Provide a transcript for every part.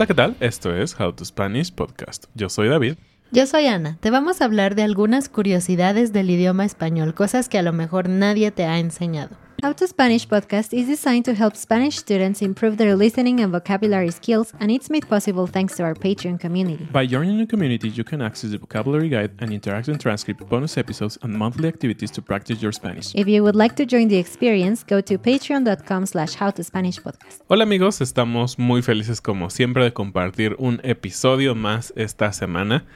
Hola, ¿qué tal? Esto es How to Spanish Podcast. Yo soy David. Yo soy Ana. Te vamos a hablar de algunas curiosidades del idioma español, cosas que a lo mejor nadie te ha enseñado. How to Spanish podcast is designed to help Spanish students improve their listening and vocabulary skills, and it's made possible thanks to our Patreon community. By joining the community, you can access the vocabulary guide and interactive transcript, bonus episodes, and monthly activities to practice your Spanish. If you would like to join the experience, go to patreon.com slash howtospanishpodcast. Hola amigos, estamos muy felices como siempre de compartir un episodio más esta semana.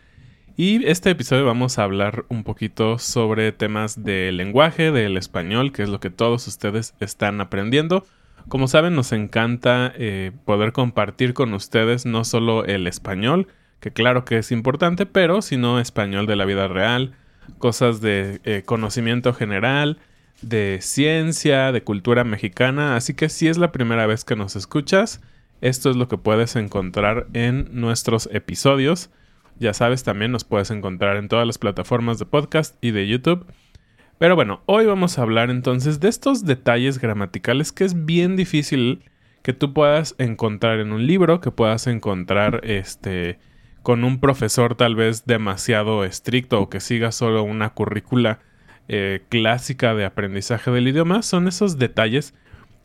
Y este episodio vamos a hablar un poquito sobre temas del lenguaje, del español, que es lo que todos ustedes están aprendiendo. Como saben, nos encanta eh, poder compartir con ustedes no solo el español, que claro que es importante, pero sino español de la vida real, cosas de eh, conocimiento general, de ciencia, de cultura mexicana. Así que si es la primera vez que nos escuchas, esto es lo que puedes encontrar en nuestros episodios. Ya sabes, también nos puedes encontrar en todas las plataformas de podcast y de YouTube. Pero bueno, hoy vamos a hablar entonces de estos detalles gramaticales que es bien difícil que tú puedas encontrar en un libro, que puedas encontrar este con un profesor tal vez demasiado estricto o que siga solo una currícula eh, clásica de aprendizaje del idioma, son esos detalles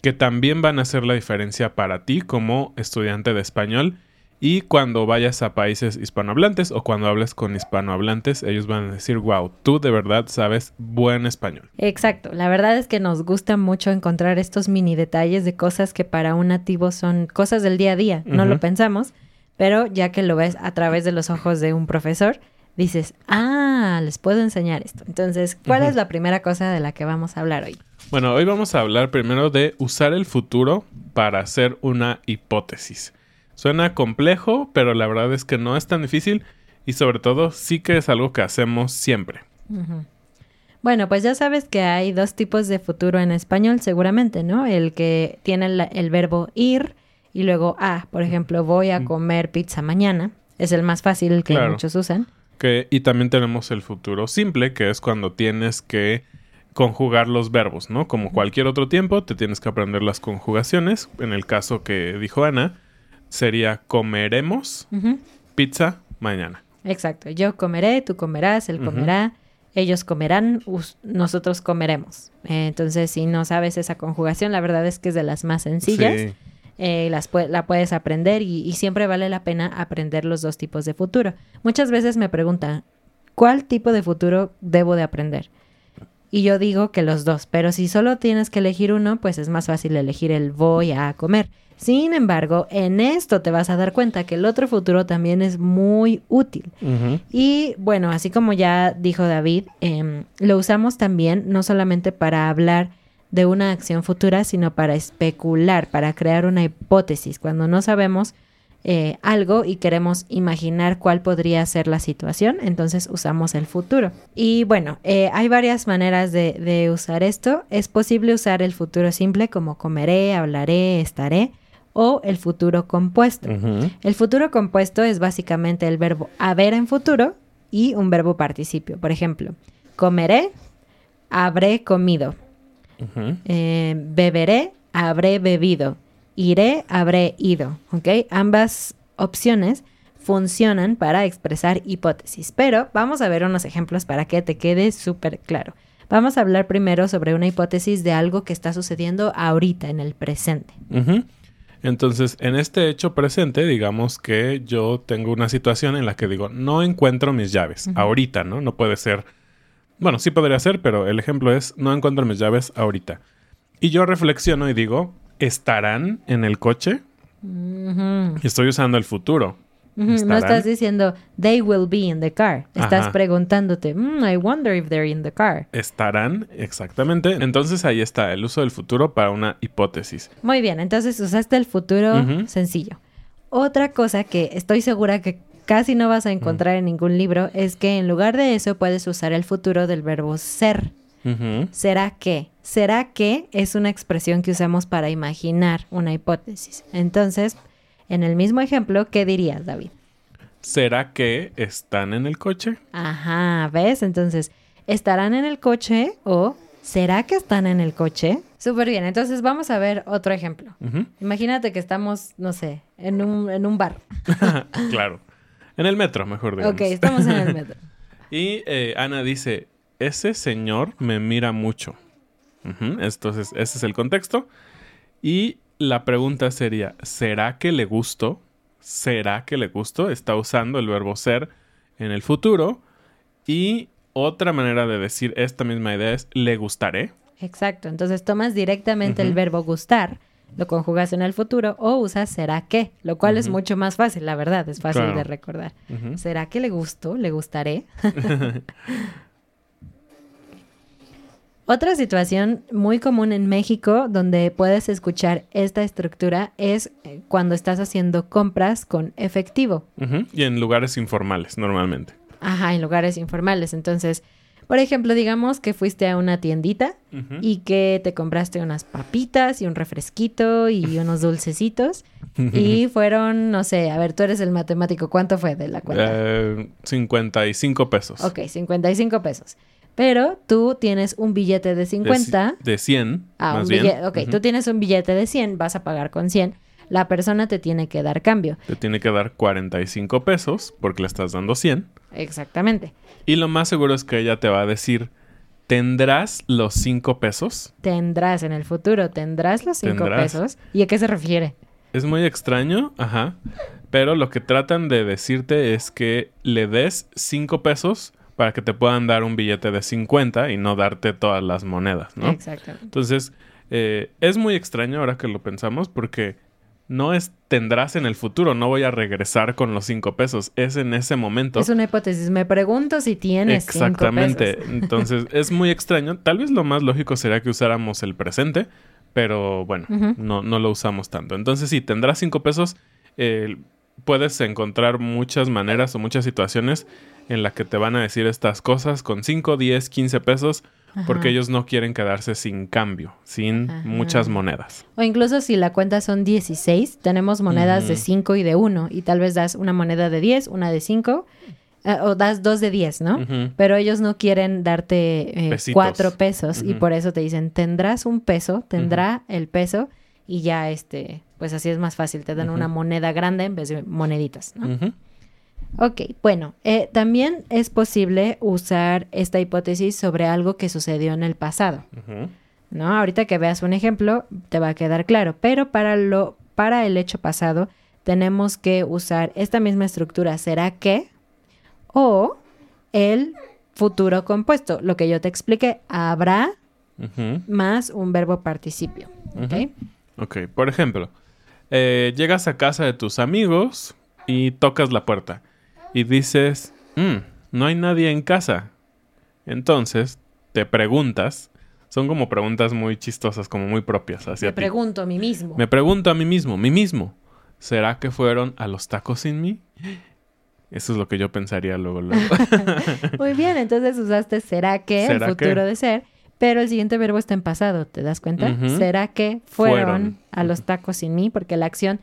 que también van a hacer la diferencia para ti como estudiante de español y cuando vayas a países hispanohablantes o cuando hables con hispanohablantes, ellos van a decir, wow, tú de verdad sabes buen español. Exacto, la verdad es que nos gusta mucho encontrar estos mini detalles de cosas que para un nativo son cosas del día a día, no lo pensamos, pero ya que lo ves a través de los ojos de un profesor, dices, ah, les puedo enseñar esto. Entonces, ¿cuál es la primera cosa de la que vamos a hablar hoy? Bueno, hoy vamos a hablar primero de usar el futuro para hacer una hipótesis. Suena complejo, pero la verdad es que no es tan difícil y sobre todo sí que es algo que hacemos siempre. Bueno, pues ya sabes que hay dos tipos de futuro en español seguramente, ¿no? El que tiene el, verbo ir y luego a, por ejemplo, voy a mm. comer pizza mañana. Es el más fácil que muchos usan. Que, y también tenemos el futuro simple, que es cuando tienes que conjugar los verbos, ¿no? Como cualquier otro tiempo, te tienes que aprender las conjugaciones. En el caso que dijo Ana, sería comeremos pizza mañana. Exacto. Yo comeré, tú comerás, él comerá, ellos comerán, nosotros comeremos. Eh, entonces, si no sabes esa conjugación, la verdad es que es de las más sencillas. Eh, las la puedes aprender y, y, siempre vale la pena aprender los dos tipos de futuro. Muchas veces me preguntan, ¿cuál tipo de futuro debo de aprender? Y yo digo que los dos, pero si solo tienes que elegir uno, pues es más fácil elegir el voy a comer. Sin embargo, en esto te vas a dar cuenta que el otro futuro también es muy útil. Y bueno, así como ya dijo David, em, lo usamos también no solamente para hablar de una acción futura, sino para especular, para crear una hipótesis. Cuando no sabemos eh, algo y queremos imaginar cuál podría ser la situación, entonces usamos el futuro. Y bueno, eh, hay varias maneras de, de usar esto. Es posible usar el futuro simple como comeré, hablaré, estaré o el futuro compuesto. El futuro compuesto es básicamente el verbo haber en futuro y un verbo participio. Por ejemplo, comeré, habré comido. Eh, beberé, habré bebido. Iré, habré ido. Ambas opciones funcionan para expresar hipótesis, pero vamos a ver unos ejemplos para que te quede súper claro. Vamos a hablar primero sobre una hipótesis de algo que está sucediendo ahorita, en el presente. Entonces, en este hecho presente, digamos que yo tengo una situación en la que digo, no encuentro mis llaves ahorita, ¿no? No puede ser. Bueno, sí podría ser, pero el ejemplo es, no encuentro mis llaves ahorita. Y yo reflexiono y digo, ¿estarán en el coche? Estoy usando el futuro. No estás diciendo, they will be in the car. Estás preguntándote, mm, I wonder if they're in the car. Estarán, exactamente. Entonces ahí está el uso del futuro para una hipótesis. Muy bien, entonces usaste el futuro sencillo. Otra cosa que estoy segura que casi no vas a encontrar en ningún libro es que en lugar de eso puedes usar el futuro del verbo ser. ¿Será que? ¿Será que es una expresión que usamos para imaginar una hipótesis? Entonces, En el mismo ejemplo, ¿qué dirías, David? ¿Será que están en el coche? Ajá, ¿ves? Entonces, ¿estarán en el coche o ¿será que están en el coche? Súper bien, entonces vamos a ver otro ejemplo. Imagínate que estamos, no sé, en un, en un bar. claro. En el metro, mejor digamos. Ok, estamos en el metro. Y eh, Ana dice, ese señor me mira mucho. Entonces, ese es el contexto. Y la pregunta sería, ¿será que le gusto? ¿Será que le gusto? Está usando el verbo ser en el futuro. Y otra manera de decir esta misma idea es, ¿le gustaré? Exacto, entonces tomas directamente el verbo gustar, lo conjugas en el futuro o usas será que, lo cual es mucho más fácil, la verdad, es fácil Claro. de recordar. ¿Será que le gustó? ¿Le gustaré? Otra situación muy común en México donde puedes escuchar esta estructura es eh, cuando estás haciendo compras con efectivo. Y en lugares informales, normalmente. Ajá, en lugares informales. Entonces, por ejemplo, digamos que fuiste a una tiendita y que te compraste unas papitas y un refresquito y unos dulcecitos y fueron, no sé, a ver, tú eres el matemático, ¿cuánto fue de la cuenta? Eh, 55 pesos. Ok, 55 pesos. Pero tú tienes un billete de De, 50. ci- de 100, Ah, más un bien. billete. Ok, tú tienes un billete de 100, vas a pagar con 100. La persona te tiene que dar cambio. Te tiene que dar 45 pesos porque le estás dando 100. Exactamente. Y lo más seguro es que ella te va a decir, ¿tendrás los 5 pesos? Tendrás en el futuro, tendrás los 5 Tendrás. pesos. ¿Y a qué se refiere? Es muy extraño, ajá. Pero lo que tratan de decirte es que le des 5 pesos para que te puedan dar un billete de 50 y no darte todas las monedas, ¿no? Exactamente. Entonces, eh, es muy extraño ahora que lo pensamos porque no es tendrás en el futuro, no voy a regresar con los 5 pesos, es en ese momento. Es una hipótesis. Me pregunto si tienes 5 Exactamente. pesos. Entonces, es muy extraño. Tal vez lo más lógico sería que usáramos el presente, pero bueno, no, no lo usamos tanto. Entonces, si tendrás cinco pesos, eh, puedes encontrar muchas maneras o muchas situaciones en las que te van a decir estas cosas con 5, 10, 15 pesos, porque ellos no quieren quedarse sin cambio, sin Ajá. muchas monedas. O incluso si la cuenta son 16, tenemos monedas de Ujú. 5 y de 1 y tal vez das una moneda de 10, una de 5 eh, o das dos de 10, ¿no? Pero ellos no quieren darte eh, cuatro pesos y por eso te dicen, tendrás un peso, tendrá el peso y ya este, pues así es más fácil, te dan una moneda grande en vez de moneditas, ¿no? Ujú. Ok, bueno, eh, también es posible usar esta hipótesis sobre algo que sucedió en el pasado. ¿no? Ahorita que veas un ejemplo te va a quedar claro, pero para lo para el hecho pasado tenemos que usar esta misma estructura será que o el futuro compuesto, lo que yo te expliqué, habrá más un verbo participio. Ujú. Ok, por ejemplo, eh, llegas a casa de tus amigos y tocas la puerta y dices, "Mm, no hay nadie en casa. Entonces te preguntas, son como preguntas muy chistosas, como muy propias hacia Me ti. pregunto a mí mismo. Me pregunto a mí mismo, mí mismo, ¿será que fueron a los tacos sin mí? Eso es lo que yo pensaría luego. luego. Muy bien, entonces usaste será que, el ¿Será futuro que? de ser, pero el siguiente verbo está en pasado, ¿te das cuenta? ¿Será que fueron, Fueron. a los tacos sin mí? Porque la acción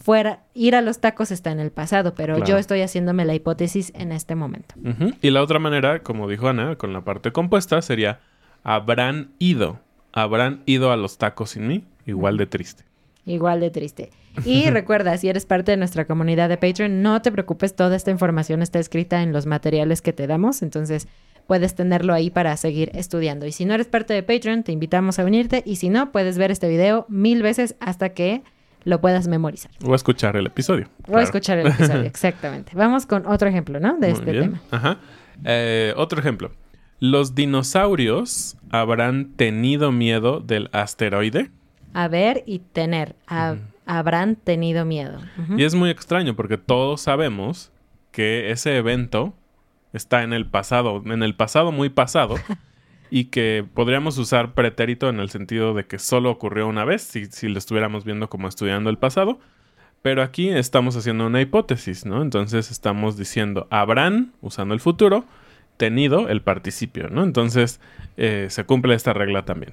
fuera, ir a los tacos está en el pasado, pero Claro. yo estoy haciéndome la hipótesis en este momento. Y la otra manera, como dijo Ana, con la parte compuesta, sería habrán ido. Habrán ido a los tacos sin mí, igual de triste. Igual de triste. Y recuerda, si eres parte de nuestra comunidad de Patreon, no te preocupes, toda esta información está escrita en los materiales que te damos, entonces puedes tenerlo ahí para seguir estudiando. Y si no eres parte de Patreon, te invitamos a unirte y si no, puedes ver este video mil veces hasta que lo puedas memorizar. O escuchar el episodio. O claro. escuchar el episodio, exactamente. Vamos con otro ejemplo, ¿no? De Muy este bien. tema. Ajá. Eh, otro ejemplo. ¿Los dinosaurios habrán tenido miedo del asteroide? Haber y tener. Ha-. Habrán tenido miedo. Y es muy extraño porque todos sabemos que ese evento está en el pasado, en el pasado muy pasado, y que podríamos usar pretérito en el sentido de que solo ocurrió una vez, si, si lo estuviéramos viendo como estudiando el pasado. Pero aquí estamos haciendo una hipótesis, ¿no? Entonces estamos diciendo habrán, usando el futuro, tenido el participio, ¿no? Entonces eh, se cumple esta regla también.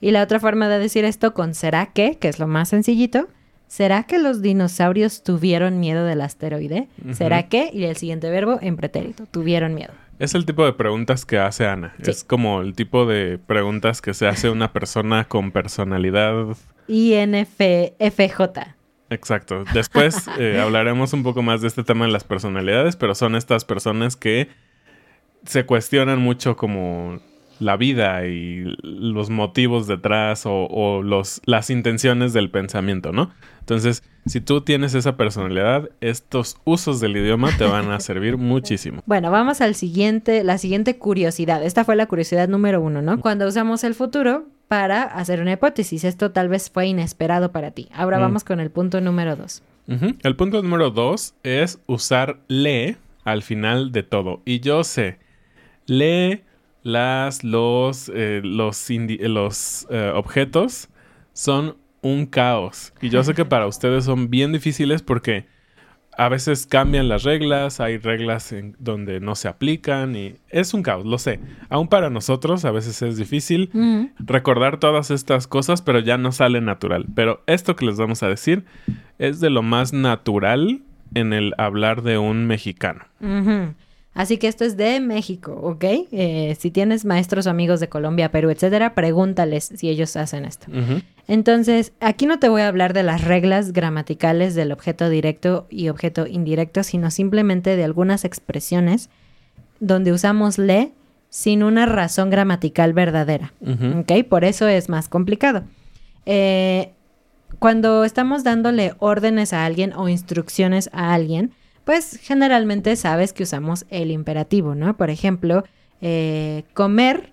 Y la otra forma de decir esto con será que, que es lo más sencillito, ¿Será que los dinosaurios tuvieron miedo del asteroide? ¿Será que? Y el siguiente verbo en pretérito, tuvieron miedo. Es el tipo de preguntas que hace Ana. Es como el tipo de preguntas que se hace una persona con personalidad. INFJ. Exacto. Después eh, hablaremos un poco más de este tema de las personalidades, pero son estas personas que se cuestionan mucho como la vida y los motivos detrás o, los, las intenciones del pensamiento, ¿no? Entonces, si tú tienes esa personalidad, estos usos del idioma te van a servir muchísimo. Bueno, vamos al siguiente, la siguiente curiosidad. Esta fue la curiosidad número uno, ¿no? Cuando usamos el futuro para hacer una hipótesis. Esto tal vez fue inesperado para ti. Ahora mm. vamos con el punto número dos. El punto número dos es usar le al final de todo. Y yo sé, le las, los, eh, los, los eh, objetos son un caos. Y yo sé que para ustedes son bien difíciles porque a veces cambian las reglas, hay reglas en donde no se aplican y es un caos, lo sé. Aún para nosotros a veces es difícil recordar todas estas cosas, pero ya no sale natural. Pero esto que les vamos a decir es de lo más natural en el hablar de un mexicano. Así que esto es de México, ¿ok? Eh, si tienes maestros o amigos de Colombia, Perú, etcétera, pregúntales si ellos hacen esto. Entonces, aquí no te voy a hablar de las reglas gramaticales del objeto directo y objeto indirecto, sino simplemente de algunas expresiones donde usamos le sin una razón gramatical verdadera, ¿ok? Por eso es más complicado. Eh, cuando estamos dándole órdenes a alguien o instrucciones a alguien, pues generalmente sabes que usamos el imperativo, ¿no? Por ejemplo, eh, comer,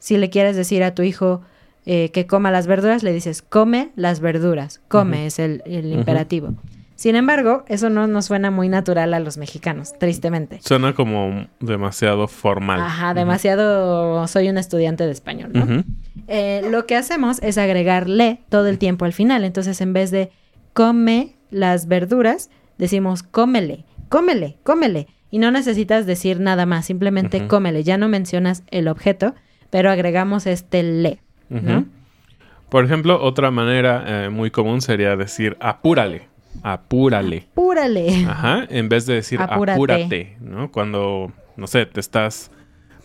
si le quieres decir a tu hijo eh, que coma las verduras, le dices come las verduras, come es el, imperativo. Sin embargo, eso no nos suena muy natural a los mexicanos, tristemente. Suena como demasiado formal. Ajá, demasiado soy un estudiante de español, ¿no? Eh, lo que hacemos es agregarle todo el tiempo al final. Entonces, en vez de come las verduras, decimos cómele, cómele, cómele. Y no necesitas decir nada más, simplemente cómele. Ya no mencionas el objeto, pero agregamos este le, ¿no? Por ejemplo, otra manera eh, muy común sería decir apúrale. Apúrale. Apúrale. Ajá, en vez de decir apúrate, ¿no? Cuando, no sé, te estás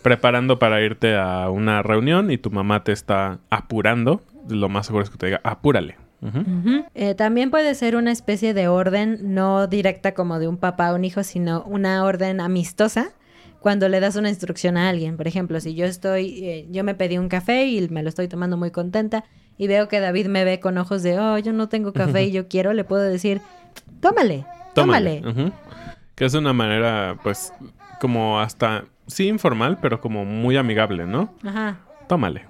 preparando para irte a una reunión y tu mamá te está apurando, lo más seguro es que te diga apúrale. Eh, también puede ser una especie de orden no directa como de un papá a un hijo, sino una orden amistosa cuando le das una instrucción a alguien. Por ejemplo, si yo estoy, eh, yo me pedí un café y me lo estoy tomando muy contenta y veo que David me ve con ojos de, oh, yo no tengo café y yo quiero, le puedo decir, tómale, tómale. Que es una manera, pues, como hasta, sí informal, pero como muy amigable, ¿no? Ajá. Tómale.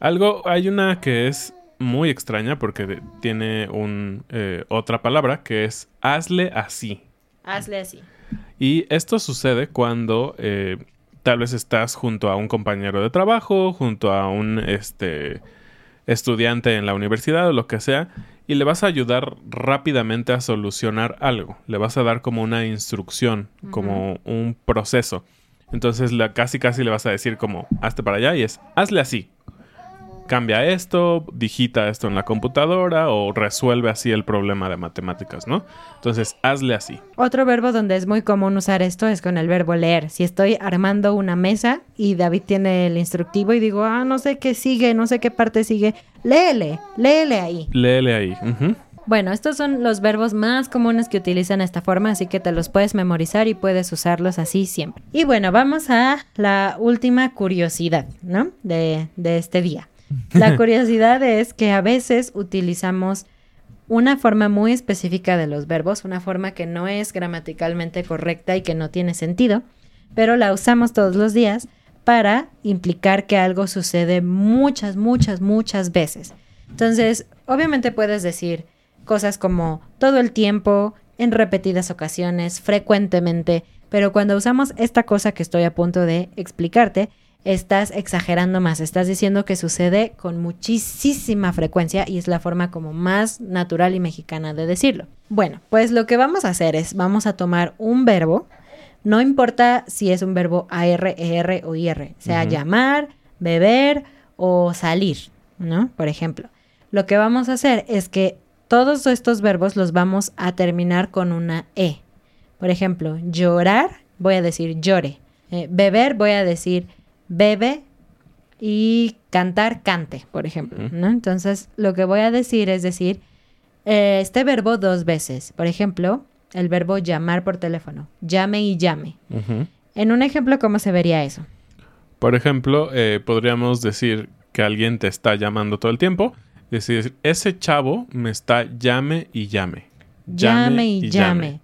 Algo, hay una que es muy extraña porque tiene un, eh, otra palabra que es hazle así. Hazle así. Y esto sucede cuando eh, tal vez estás junto a un compañero de trabajo, junto a un este, estudiante en la universidad o lo que sea, y le vas a ayudar rápidamente a solucionar algo. Le vas a dar como una instrucción, como un proceso. Entonces la, casi casi le vas a decir como hazte para allá y es hazle así cambia esto, digita esto en la computadora o resuelve así el problema de matemáticas, ¿no? Entonces, hazle así. Otro verbo donde es muy común usar esto es con el verbo leer. Si estoy armando una mesa y David tiene el instructivo y digo, ah, no sé qué sigue, no sé qué parte sigue, léele, léele ahí. Léele ahí. Bueno, estos son los verbos más comunes que utilizan esta forma, así que te los puedes memorizar y puedes usarlos así siempre. Y bueno, vamos a la última curiosidad, ¿no? De, de este día. La curiosidad es que a veces utilizamos una forma muy específica de los verbos, una forma que no es gramaticalmente correcta y que no tiene sentido, pero la usamos todos los días para implicar que algo sucede muchas, muchas, muchas veces. Entonces, obviamente puedes decir cosas como todo el tiempo, en repetidas ocasiones, frecuentemente, pero cuando usamos esta cosa que estoy a punto de explicarte, estás exagerando más, estás diciendo que sucede con muchísima frecuencia y es la forma como más natural y mexicana de decirlo. Bueno, pues lo que vamos a hacer es, vamos a tomar un verbo, no importa si es un verbo AR, ER o IR, sea llamar, beber o salir, ¿no? Por ejemplo. Lo que vamos a hacer es que todos estos verbos los vamos a terminar con una E. Por ejemplo, llorar, voy a decir llore. Eh, beber, voy a decir bebe. Y cantar, cante, por ejemplo. ¿no? Entonces, lo que voy a decir es decir eh, este verbo dos veces. Por ejemplo, el verbo llamar por teléfono. Llame y llame. En un ejemplo, ¿cómo se vería eso? Por ejemplo, eh, podríamos decir que alguien te está llamando todo el tiempo. Decir, ese chavo me está llame y llame. Llame, y, llame.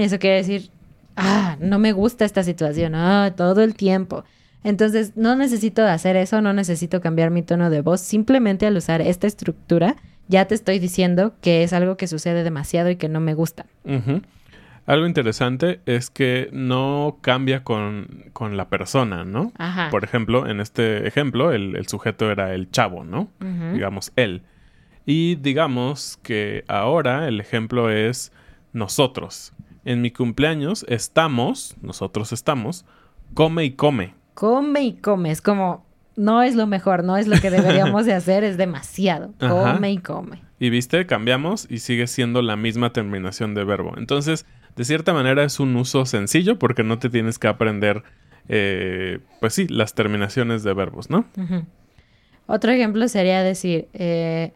Eso quiere decir, ah, no me gusta esta situación, ah, todo el tiempo. Entonces, no necesito hacer eso, no necesito cambiar mi tono de voz. Simplemente al usar esta estructura, ya te estoy diciendo que es algo que sucede demasiado y que no me gusta. Algo interesante es que no cambia con, la persona, ¿no? Ajá. Por ejemplo, en este ejemplo, el, sujeto era el chavo, ¿no? Digamos, él. Y digamos que ahora el ejemplo es nosotros. En mi cumpleaños estamos, nosotros estamos, come y come. Come y come. Es como, no es lo mejor, no es lo que deberíamos de hacer, es demasiado. Come y come. Y viste, cambiamos y sigue siendo la misma terminación de verbo. Entonces, de cierta manera es un uso sencillo porque no te tienes que aprender, eh, pues sí, las terminaciones de verbos, ¿no? Otro ejemplo sería decir, eh,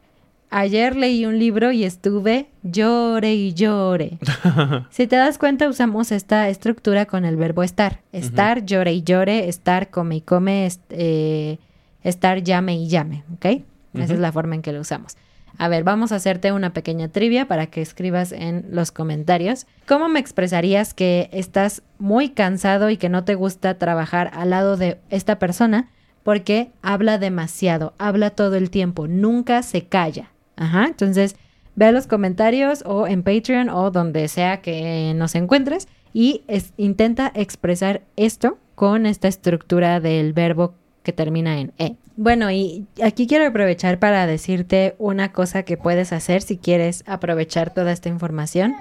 Ayer leí un libro y estuve llore y llore. si te das cuenta, usamos esta estructura con el verbo estar. Estar, llore y llore, estar, come y come, eh, estar, llame y llame. ¿Ok? Esa es la forma en que lo usamos. A ver, vamos a hacerte una pequeña trivia para que escribas en los comentarios. ¿Cómo me expresarías que estás muy cansado y que no te gusta trabajar al lado de esta persona? Porque habla demasiado, habla todo el tiempo, nunca se calla. Ajá, entonces ve los comentarios o en Patreon o donde sea que nos encuentres y intenta expresar esto con esta estructura del verbo que termina en E. Bueno, y aquí quiero aprovechar para decirte una cosa que puedes hacer si quieres aprovechar toda esta información.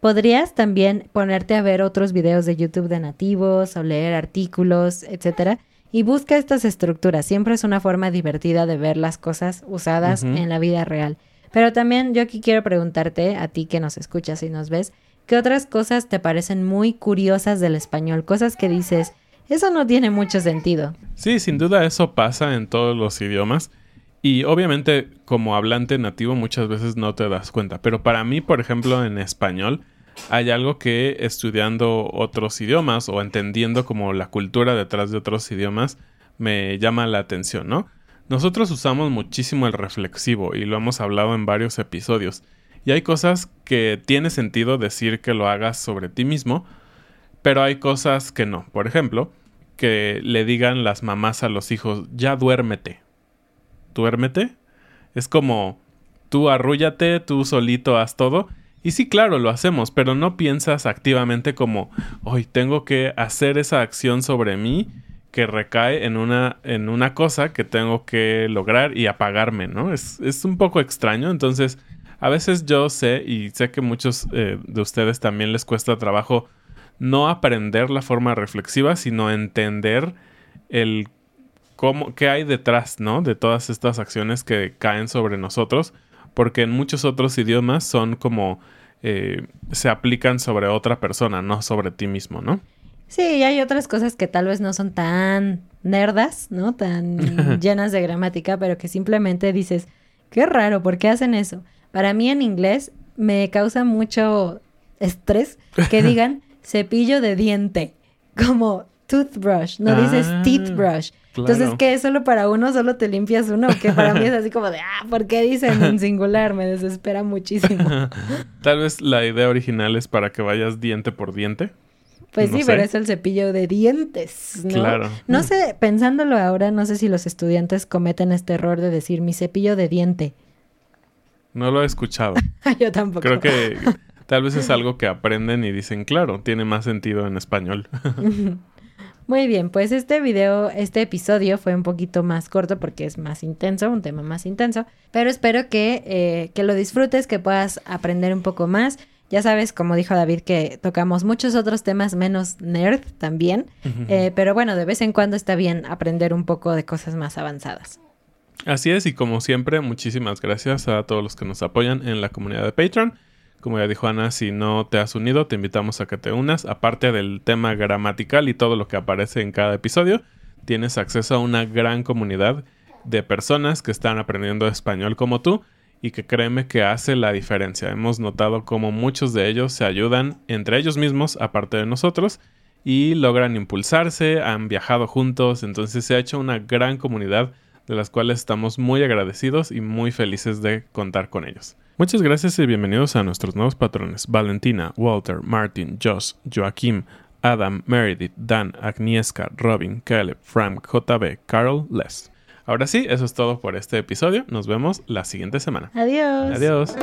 Podrías también ponerte a ver otros videos de YouTube de nativos o leer artículos, etcétera, y busca estas estructuras. Siempre es una forma divertida de ver las cosas usadas en la vida real. Pero también yo aquí quiero preguntarte, a ti que nos escuchas y nos ves, ¿qué otras cosas te parecen muy curiosas del español? Cosas que dices, eso no tiene mucho sentido. Sí, sin duda eso pasa en todos los idiomas. Y obviamente como hablante nativo muchas veces no te das cuenta. Pero para mí, por ejemplo, en español, hay algo que estudiando otros idiomas o entendiendo como la cultura detrás de otros idiomas me llama la atención, ¿no? Nosotros usamos muchísimo el reflexivo y lo hemos hablado en varios episodios. Y hay cosas que tiene sentido decir que lo hagas sobre ti mismo, pero hay cosas que no. Por ejemplo, que le digan las mamás a los hijos, ya duérmete. ¿Duérmete? Es como, tú arrúllate, tú solito haz todo. Y sí, claro, lo hacemos, pero no piensas activamente como, hoy tengo que hacer esa acción sobre mí que recae en una, en una cosa que tengo que lograr y apagarme, ¿no? Es, es un poco extraño, entonces a veces yo sé y sé que muchos eh, de ustedes también les cuesta trabajo no aprender la forma reflexiva, sino entender el cómo, qué hay detrás, ¿no? De todas estas acciones que caen sobre nosotros porque en muchos otros idiomas son como eh, se aplican sobre otra persona, no sobre ti mismo, ¿no? Sí, y hay otras cosas que tal vez no son tan nerdas, ¿no? Tan llenas de gramática, pero que simplemente dices, qué raro, ¿por qué hacen eso? Para mí en inglés me causa mucho estrés que digan cepillo de diente, como toothbrush, no dices ah, teeth brush. Entonces, ¿qué? ¿Solo para uno? ¿Solo te limpias uno? Que para mí es así como de, ah, ¿por qué dicen en singular? Me desespera muchísimo. Tal vez la idea original es para que vayas diente por diente. Pues sí, pero es el cepillo de dientes, ¿no? Claro. No sé, pensándolo ahora, no sé si los estudiantes cometen este error de decir mi cepillo de diente. No lo he escuchado. Yo tampoco. Creo que tal vez es algo que aprenden y dicen, claro, tiene más sentido en español. Muy bien, pues este video, este episodio fue un poquito más corto porque es más intenso, un tema más intenso, pero espero que, eh, que lo disfrutes, que puedas aprender un poco más. Ya sabes, como dijo David, que tocamos muchos otros temas menos nerd también, eh, pero bueno, de vez en cuando está bien aprender un poco de cosas más avanzadas. Así es, y como siempre, muchísimas gracias a todos los que nos apoyan en la comunidad de Patreon. Como ya dijo Ana, si no te has unido, te invitamos a que te unas. Aparte del tema gramatical y todo lo que aparece en cada episodio, tienes acceso a una gran comunidad de personas que están aprendiendo español como tú y que créeme que hace la diferencia. Hemos notado como muchos de ellos se ayudan entre ellos mismos, aparte de nosotros, y logran impulsarse, han viajado juntos, entonces se ha hecho una gran comunidad de las cuales estamos muy agradecidos y muy felices de contar con ellos. Muchas gracias y bienvenidos a nuestros nuevos patrones Valentina, Walter, Martin, Josh, Joaquim, Adam, Meredith, Dan, Agnieszka, Robin, Caleb, Frank, JB, Carol, Les. Ahora sí, eso es todo por este episodio. Nos vemos la siguiente semana. Adiós. Adiós.